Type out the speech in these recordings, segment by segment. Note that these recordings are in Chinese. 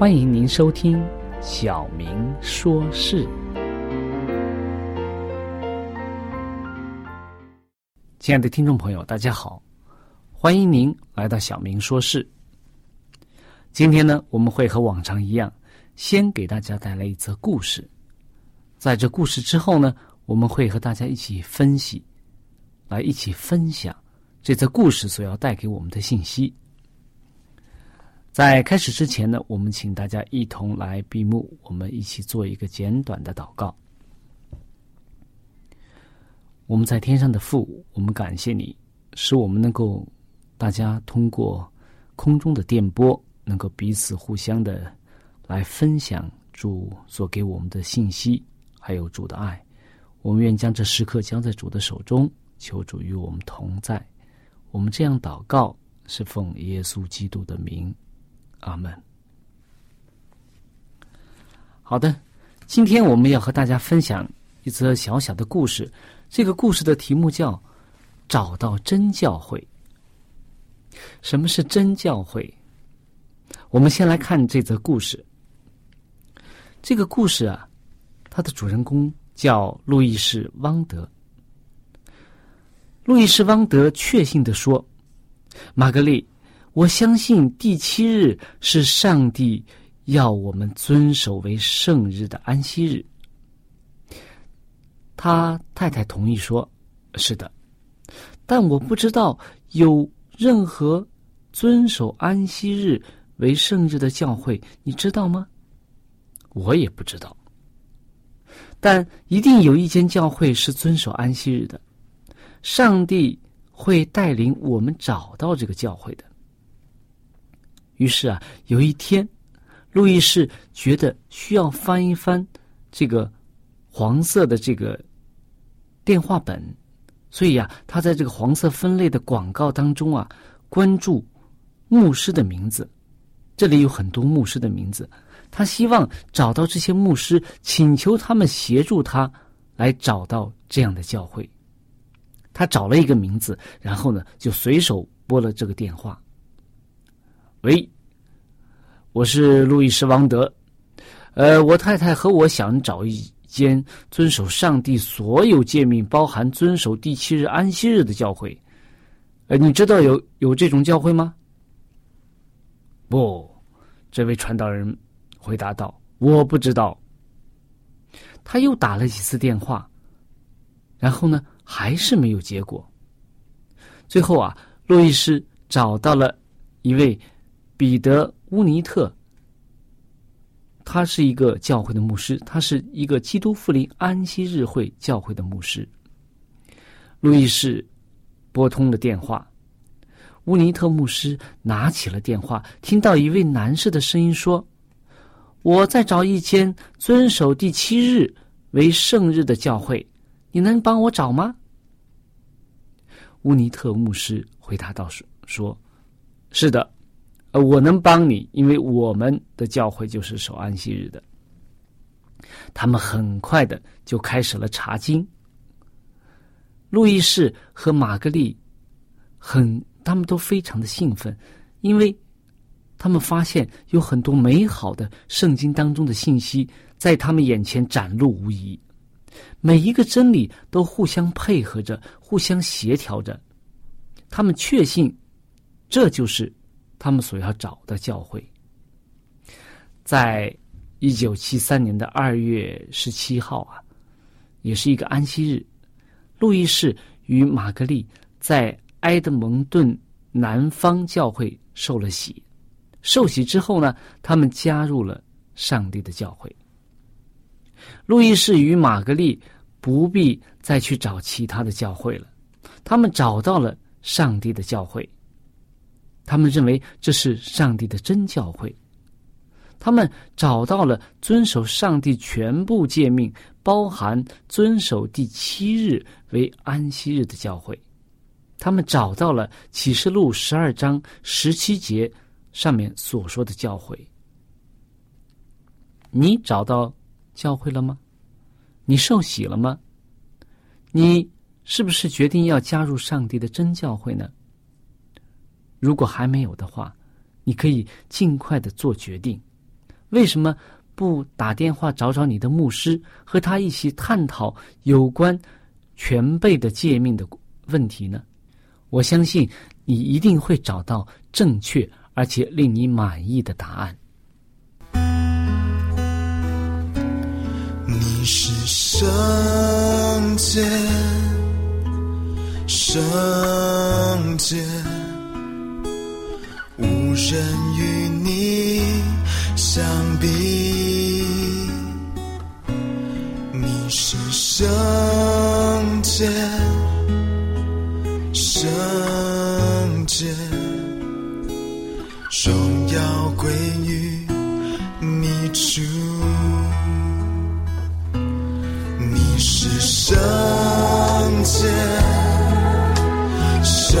欢迎您收听《小明说事》。亲爱的听众朋友，大家好，欢迎您来到《小明说事》。今天呢，我们会和往常一样，先给大家带来一则故事。在这故事之后呢，我们会和大家一起分析，来一起分享这则故事所要带给我们的信息。在开始之前呢，我们请大家一同来闭目，我们一起做一个简短的祷告。我们在天上的父，我们感谢你，使我们能够大家通过空中的电波，能够彼此互相的来分享主所给我们的信息，还有主的爱。我们愿将这时刻交在主的手中，求主与我们同在。我们这样祷告，是奉耶稣基督的名。阿门。好的，今天我们要和大家分享一则小小的故事。这个故事的题目叫《找到真教会》。什么是真教会？我们先来看这则故事。这个故事啊，它的主人公叫路易士·汪德。路易士·汪德确信的说：“玛格丽。”我相信第七日是上帝要我们遵守为圣日的安息日。他太太同意说：“是的。”但我不知道有任何遵守安息日为圣日的教会，你知道吗？我也不知道。但一定有一间教会是遵守安息日的。上帝会带领我们找到这个教会的。于是啊，有一天，路易士觉得需要翻一翻这个黄色的这个电话本，所以呀，他在这个黄色分类的广告当中啊，关注牧师的名字。这里有很多牧师的名字，他希望找到这些牧师，请求他们协助他来找到这样的教会。他找了一个名字，然后呢，就随手拨了这个电话。喂，我是路易斯·王德，呃，我太太和我想找一间遵守上帝所有诫命，包含遵守第七日安息日的教会。呃，你知道有有这种教会吗？不，这位传道人回答道：“我不知道。”他又打了几次电话，然后呢，还是没有结果。最后啊，路易斯找到了一位彼得乌尼特，他是一个教会的牧师，他是一个基督复临安息日会教会的牧师。路易斯拨通了电话，乌尼特牧师拿起了电话，听到一位男士的声音说：“我在找一间遵守第七日为圣日的教会，你能帮我找吗？”乌尼特牧师回答道：“说，是的，呃，我能帮你，因为我们的教会就是守安息日的。”他们很快的就开始了查经。路易士和玛格丽很，他们都非常的兴奋，因为他们发现有很多美好的圣经当中的信息在他们眼前展露无遗。每一个真理都互相配合着，互相协调着。他们确信，这就是他们所要找的教会。在一九七三年的二月十七号啊，也是一个安息日，路易士与玛格丽在埃德蒙顿南方教会受了洗。受洗之后呢，他们加入了上帝的教会。路易士与玛格丽不必再去找其他的教会了，他们找到了上帝的教会。他们认为这是上帝的真教会。他们找到了遵守上帝全部诫命，包含遵守第七日为安息日的教会。他们找到了启示录十二章十七节上面所说的教会。你找到？教会了吗？你受洗了吗？你是不是决定要加入上帝的真教会呢？如果还没有的话，你可以尽快的做决定。为什么不打电话找找你的牧师，和他一起探讨有关全备的诫命的问题呢？我相信你一定会找到正确而且令你满意的答案。你是圣洁，圣洁，无人与你相比。你是圣洁，圣洁，荣耀归于你主。你是圣洁，圣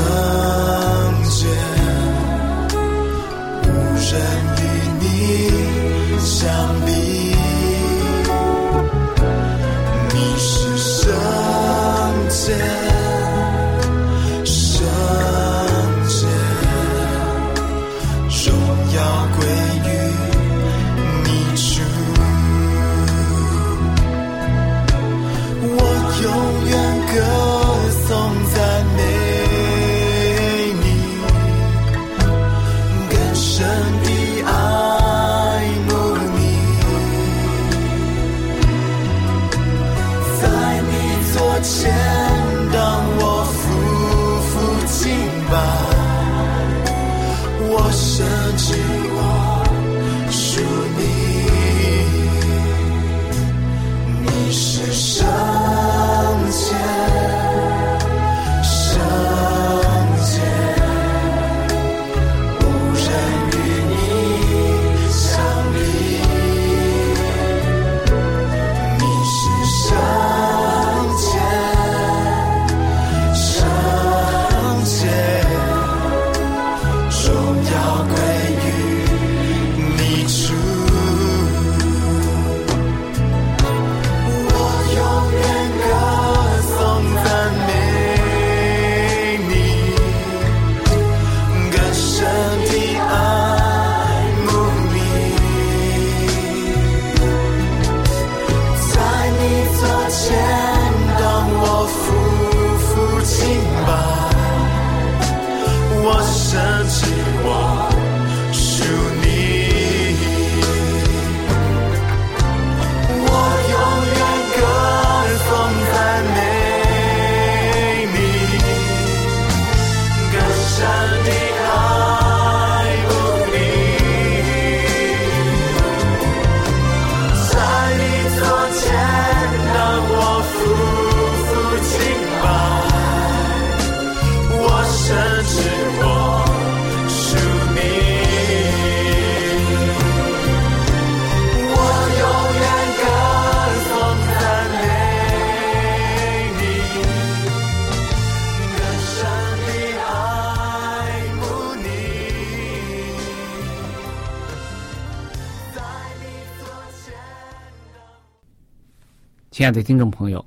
亲爱的听众朋友，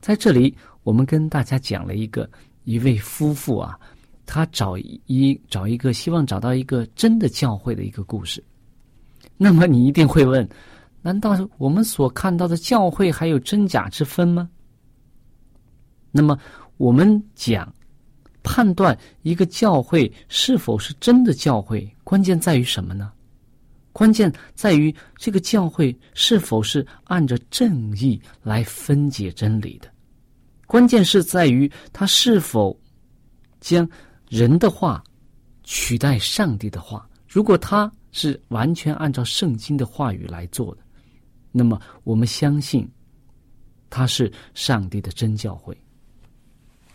在这里我们跟大家讲了一个一位夫妇啊，他找一找一个希望找到一个真的教会的一个故事。那么你一定会问：难道我们所看到的教会还有真假之分吗？那么我们讲判断一个教会是否是真的教会，关键在于什么呢？关键在于这个教会是否是按着正义来分解真理的，关键是在于他是否将人的话取代上帝的话。如果他是完全按照圣经的话语来做的，那么我们相信他是上帝的真教会。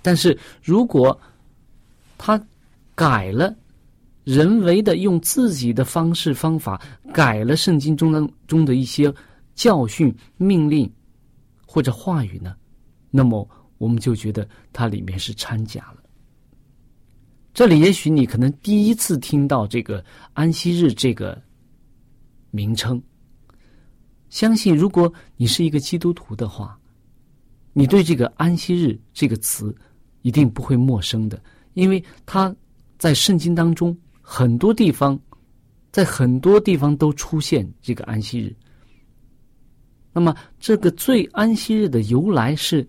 但是如果他改了，人为的用自己的方式方法改了圣经中的中的一些教训、命令或者话语呢，那么我们就觉得它里面是掺假了。这里也许你可能第一次听到这个安息日这个名称，相信如果你是一个基督徒的话，你对这个安息日这个词一定不会陌生的，因为它在圣经当中很多地方，在很多地方都出现这个安息日。那么，这个最安息日的由来是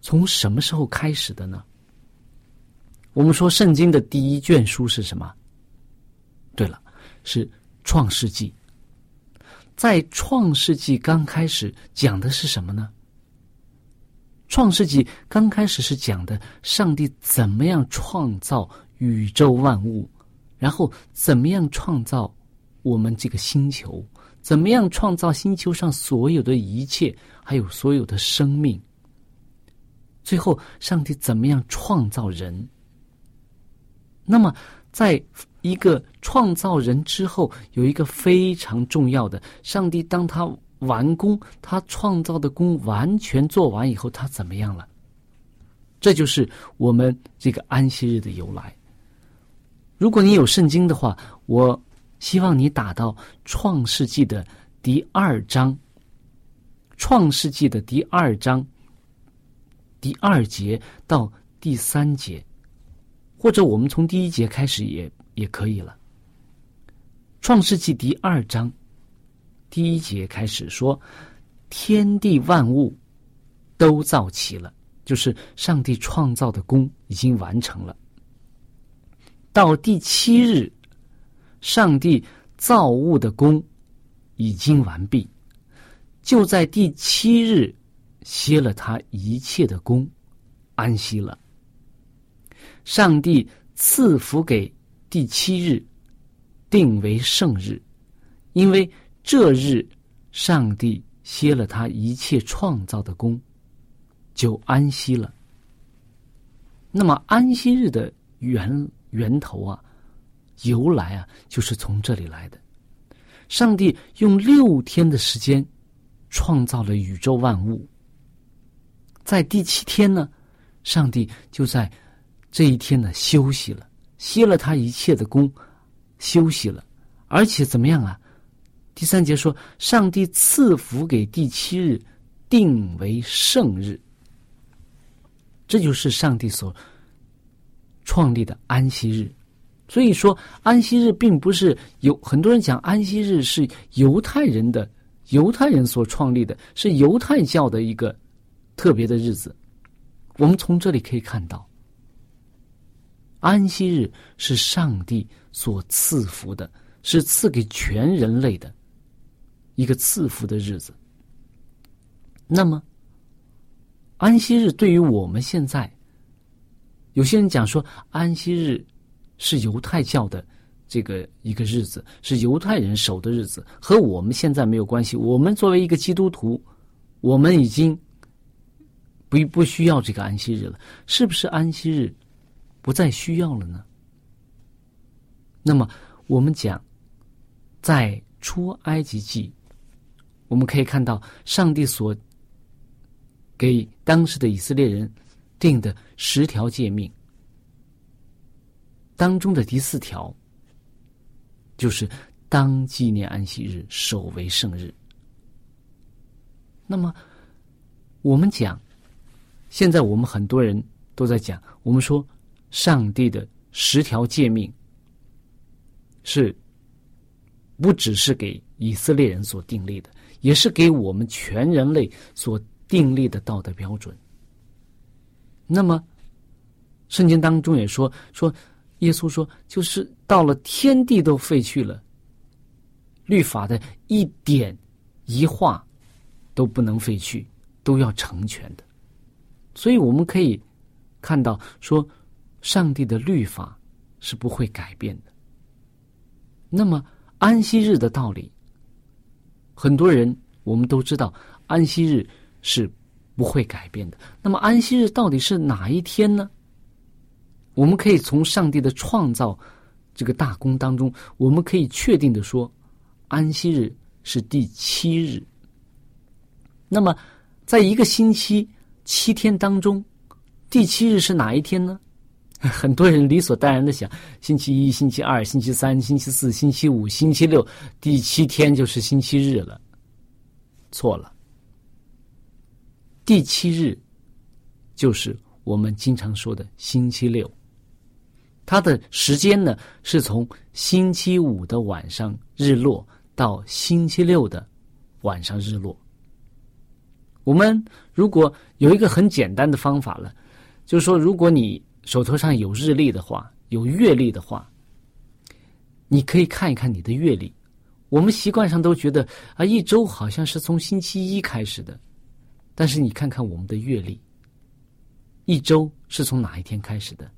从什么时候开始的呢？我们说圣经的第一卷书是什么？对了，是创世纪。在创世纪刚开始讲的是什么呢？创世纪刚开始是讲的上帝怎么样创造宇宙万物，然后怎么样创造我们这个星球，怎么样创造星球上所有的一切，还有所有的生命。最后，上帝怎么样创造人？那么，在一个创造人之后，有一个非常重要的，上帝当他完工，他创造的工完全做完以后，他怎么样了？这就是我们这个安息日的由来。如果你有圣经的话，我希望你打到创世纪的第二章，创世纪的第二章第二节到第三节。或者我们从第一节开始也也可以了。创世纪第二章第一节开始说，天地万物都造齐了，就是上帝创造的功已经完成了。到第七日，上帝造物的功已经完毕，就在第七日歇了他一切的功，安息了。上帝赐福给第七日，定为圣日，因为这日上帝歇了他一切创造的功，就安息了。那么安息日的原源头啊，由来啊，就是从这里来的。上帝用六天的时间创造了宇宙万物，在第七天呢，上帝就在。这一天呢，休息了，歇了他一切的功，休息了，而且怎么样啊？第三节说，上帝赐福给第七日，定为圣日。这就是上帝所创立的安息日。所以说，安息日并不是有很多人讲安息日是犹太人的犹太人所创立的，是犹太教的一个特别的日子。我们从这里可以看到。安息日是上帝所赐福的，是赐给全人类的一个赐福的日子。那么，安息日对于我们现在，有些人讲说，安息日是犹太教的这个一个日子，是犹太人守的日子，和我们现在没有关系。我们作为一个基督徒，我们已经不不需要这个安息日了，是不是安息日？不再需要了呢。那么，我们讲，在出埃及记，我们可以看到上帝所给当时的以色列人定的十条诫命当中的第四条，就是当纪念安息日，守为圣日。那么，我们讲，现在我们很多人都在讲，我们说上帝的十条诫命是不只是给以色列人所订立的，也是给我们全人类所订立的道德标准。那么，圣经当中也说说，耶稣说，就是到了天地都废去了，律法的一点一画都不能废去，都要成全的。所以我们可以看到，说上帝的律法是不会改变的。那么安息日的道理，很多人我们都知道，安息日是不会改变的。那么安息日到底是哪一天呢？我们可以从上帝的创造这个大功当中，我们可以确定的说，安息日是第七日。那么，在一个星期七天当中，第七日是哪一天呢？很多人理所当然的想，星期一、星期二、星期三、星期四、星期五、星期六，第七天就是星期日了。错了，第七日就是我们经常说的星期六。它的时间呢，是从星期五的晚上日落到星期六的晚上日落。我们如果有一个很简单的方法了，就是说，如果你手头上有日历的话，有月历的话，你可以看一看你的月历。我们习惯上都觉得啊，一周好像是从星期一开始的，但是你看看我们的月历，一周是从哪一天开始的？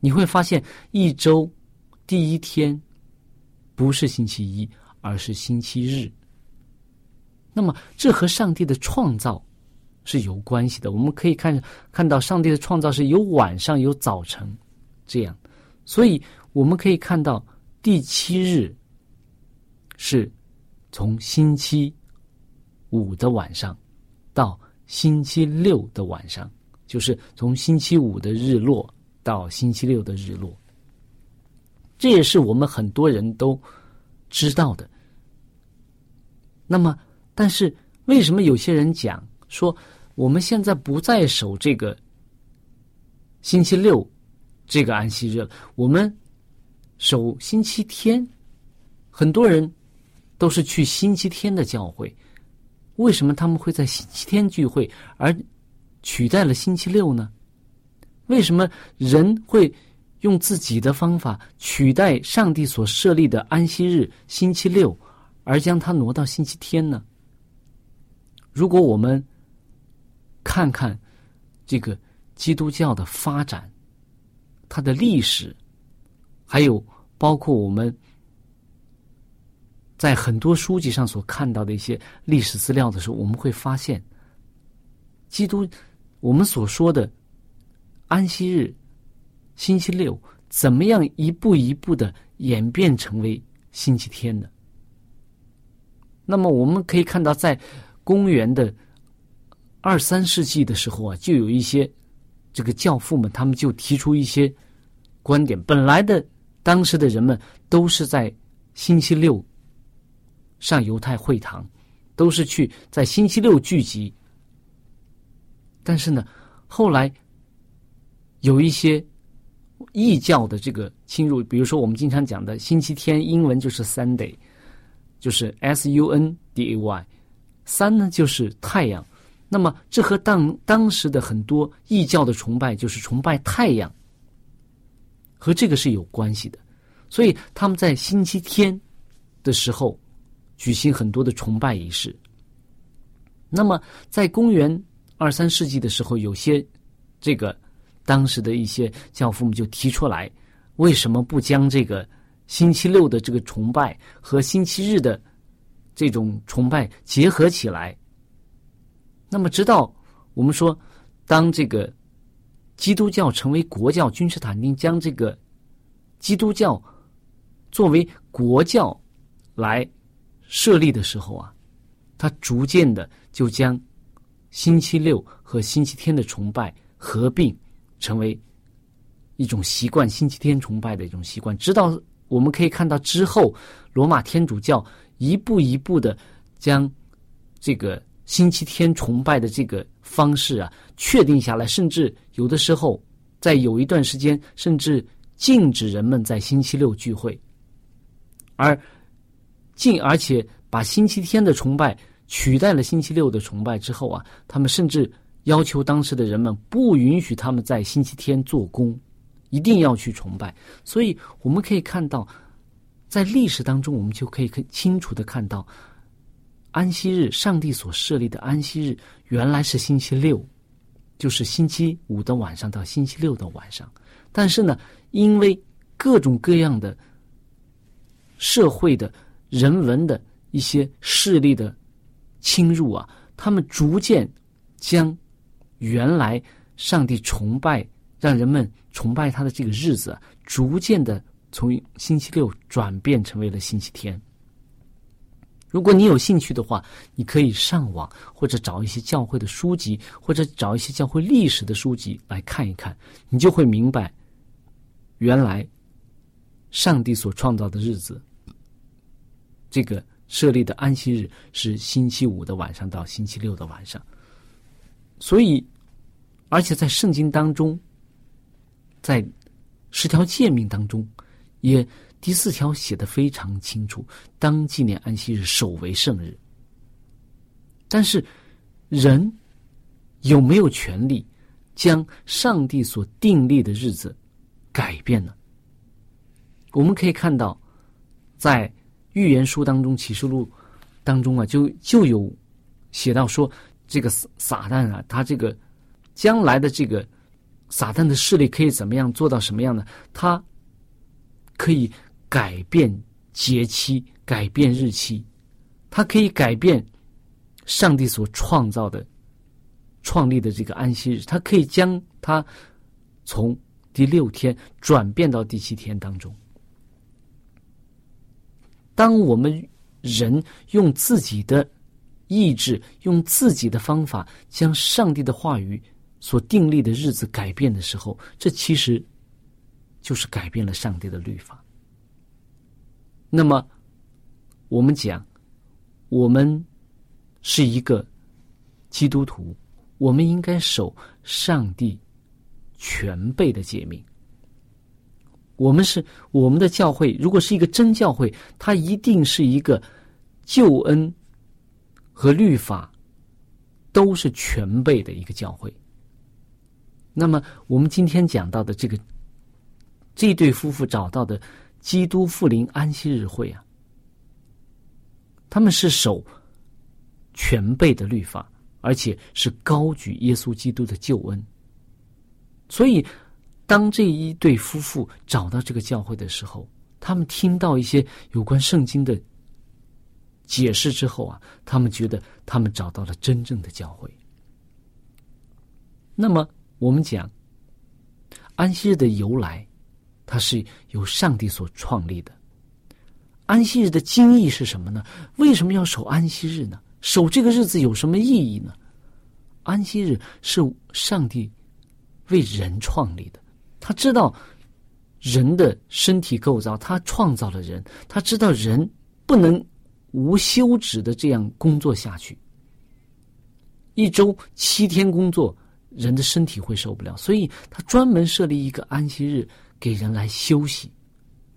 你会发现，一周第一天不是星期一，而是星期日。那么，这和上帝的创造是有关系的。我们可以看看到，上帝的创造是有晚上有早晨这样，所以我们可以看到第七日是从星期五的晚上到星期六的晚上，就是从星期五的日落到星期六的日落。这也是我们很多人都知道的。那么，但是为什么有些人讲说我们现在不再守这个星期六这个安息日了，我们守星期天？很多人都是去星期天的教会，为什么他们会在星期天聚会而取代了星期六呢？为什么人会用自己的方法取代上帝所设立的安息日星期六，而将它挪到星期天呢？如果我们看看这个基督教的发展，它的历史，还有包括我们在很多书籍上所看到的一些历史资料的时候，我们会发现，基督我们所说的安息日星期六，怎么样一步一步的演变成为星期天的？那么我们可以看到，在公元的二三世纪的时候啊，就有一些这个教父们，他们就提出一些观点。本来的当时的人们都是在星期六上犹太会堂，都是去在星期六聚集。但是呢，后来有一些异教的这个侵入，比如说我们经常讲的星期天，英文就是 Sunday，就是 S U N D A Y。三呢就是太阳，那么这和当当时的很多异教的崇拜，就是崇拜太阳，和这个是有关系的。所以他们在星期天的时候举行很多的崇拜仪式。那么在公元二三世纪的时候，有些这个当时的一些教父们就提出来，为什么不将这个星期六的这个崇拜和星期日的？这种崇拜结合起来，那么直到我们说，当这个基督教成为国教，君士坦丁将这个基督教作为国教来设立的时候啊，他逐渐的就将星期六和星期天的崇拜合并，成为一种习惯，星期天崇拜的一种习惯。直到我们可以看到之后，罗马天主教。一步一步的将这个星期天崇拜的这个方式啊确定下来，甚至有的时候在有一段时间，甚至禁止人们在星期六聚会，而禁而且把星期天的崇拜取代了星期六的崇拜之后啊，他们甚至要求当时的人们不允许他们在星期天做工，一定要去崇拜。所以我们可以看到，在历史当中，我们就可以很清楚的看到。安息日，上帝所设立的安息日原来是星期六，就是星期五的晚上到星期六的晚上。但是呢，因为各种各样的社会的人文的一些势力的侵入啊，他们逐渐将原来上帝崇拜让人们崇拜他的这个日子，逐渐的从星期六转变成为了星期天。如果你有兴趣的话，你可以上网或者找一些教会的书籍，或者找一些教会历史的书籍来看一看，你就会明白，原来上帝所创造的日子，这个设立的安息日是星期五的晚上到星期六的晚上。所以，而且在圣经当中，在十条诫命当中，也。第四条写的非常清楚，当纪念安息日，守为圣日。但是，人有没有权利将上帝所订立的日子改变呢？我们可以看到，在预言书当中，启示录当中啊，就就有写到说，这个撒撒旦啊，他这个将来的这个撒旦的势力可以怎么样做到什么样呢？他可以。改变节期，改变日期，它可以改变上帝所创造的、创立的这个安息日，它可以将它从第六天转变到第七天当中。当我们人用自己的意志、用自己的方法将上帝的话语所订立的日子改变的时候，这其实就是改变了上帝的律法。那么，我们讲，我们是一个基督徒，我们应该守上帝全备的诫命。我们是我们的教会，如果是一个真教会，它一定是一个救恩和律法都是全备的一个教会。那么，我们今天讲到的这个这对夫妇找到的。基督复临安息日会啊，他们是守全备的律法，而且是高举耶稣基督的救恩。所以，当这一对夫妇找到这个教会的时候，他们听到一些有关圣经的解释之后啊，他们觉得他们找到了真正的教会。那么，我们讲安息日的由来。它是由上帝所创立的。安息日的经义是什么呢？为什么要守安息日呢？守这个日子有什么意义呢？安息日是上帝为人创立的。他知道人的身体构造，他创造了人，他知道人不能无休止的这样工作下去。一周七天工作，人的身体会受不了，所以他专门设立一个安息日。给人来休息，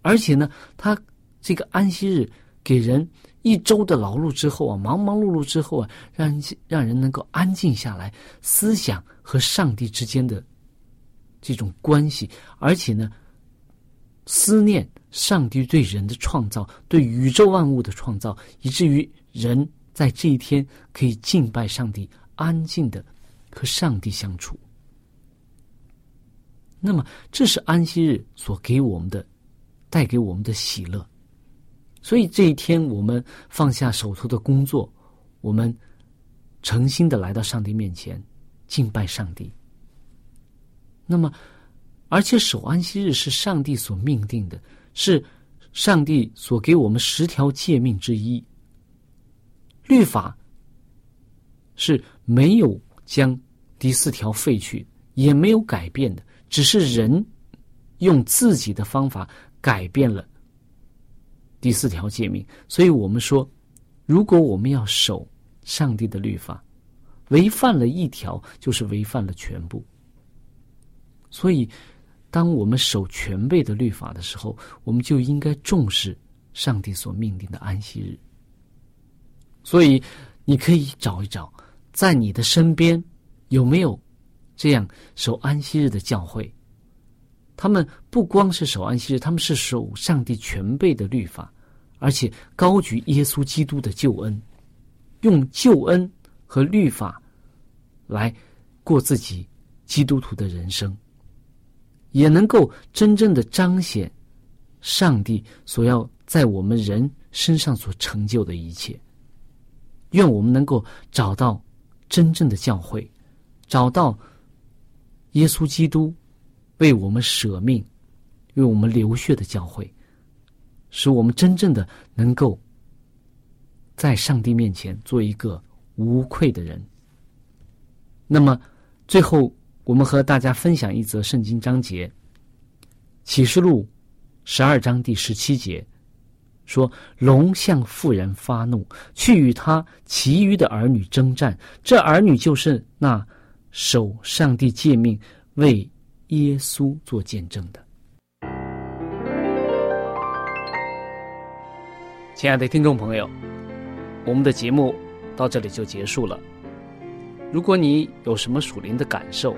而且呢，他这个安息日给人一周的劳碌之后啊，忙忙碌碌之后啊，让让人能够安静下来，思想和上帝之间的这种关系，而且呢，思念上帝对人的创造，对宇宙万物的创造，以至于人在这一天可以敬拜上帝，安静的和上帝相处。那么，这是安息日所给我们的、带给我们的喜乐。所以这一天，我们放下手头的工作，我们诚心的来到上帝面前敬拜上帝。那么，而且守安息日是上帝所命定的，是上帝所给我们十条诫命之一。律法是没有将第四条废去，也没有改变的。只是人用自己的方法改变了第四条诫命，所以我们说，如果我们要守上帝的律法，违反了一条就是违反了全部。所以，当我们守全备的律法的时候，我们就应该重视上帝所命定的安息日。所以，你可以找一找，在你的身边有没有这样守安息日的教会。他们不光是守安息日，他们是守上帝全备的律法，而且高举耶稣基督的救恩，用救恩和律法来过自己基督徒的人生，也能够真正的彰显上帝所要在我们人身上所成就的一切。愿我们能够找到真正的教会，找到耶稣基督。为我们舍命、为我们流血的教会，使我们真正的能够在上帝面前做一个无愧的人。那么，最后我们和大家分享一则圣经章节，《启示录》十二章第十七节说：“龙向妇人发怒，去与他其余的儿女征战。这儿女就是那守上帝诫命为。”耶稣做见证的，亲爱的听众朋友，我们的节目到这里就结束了。如果你有什么属灵的感受，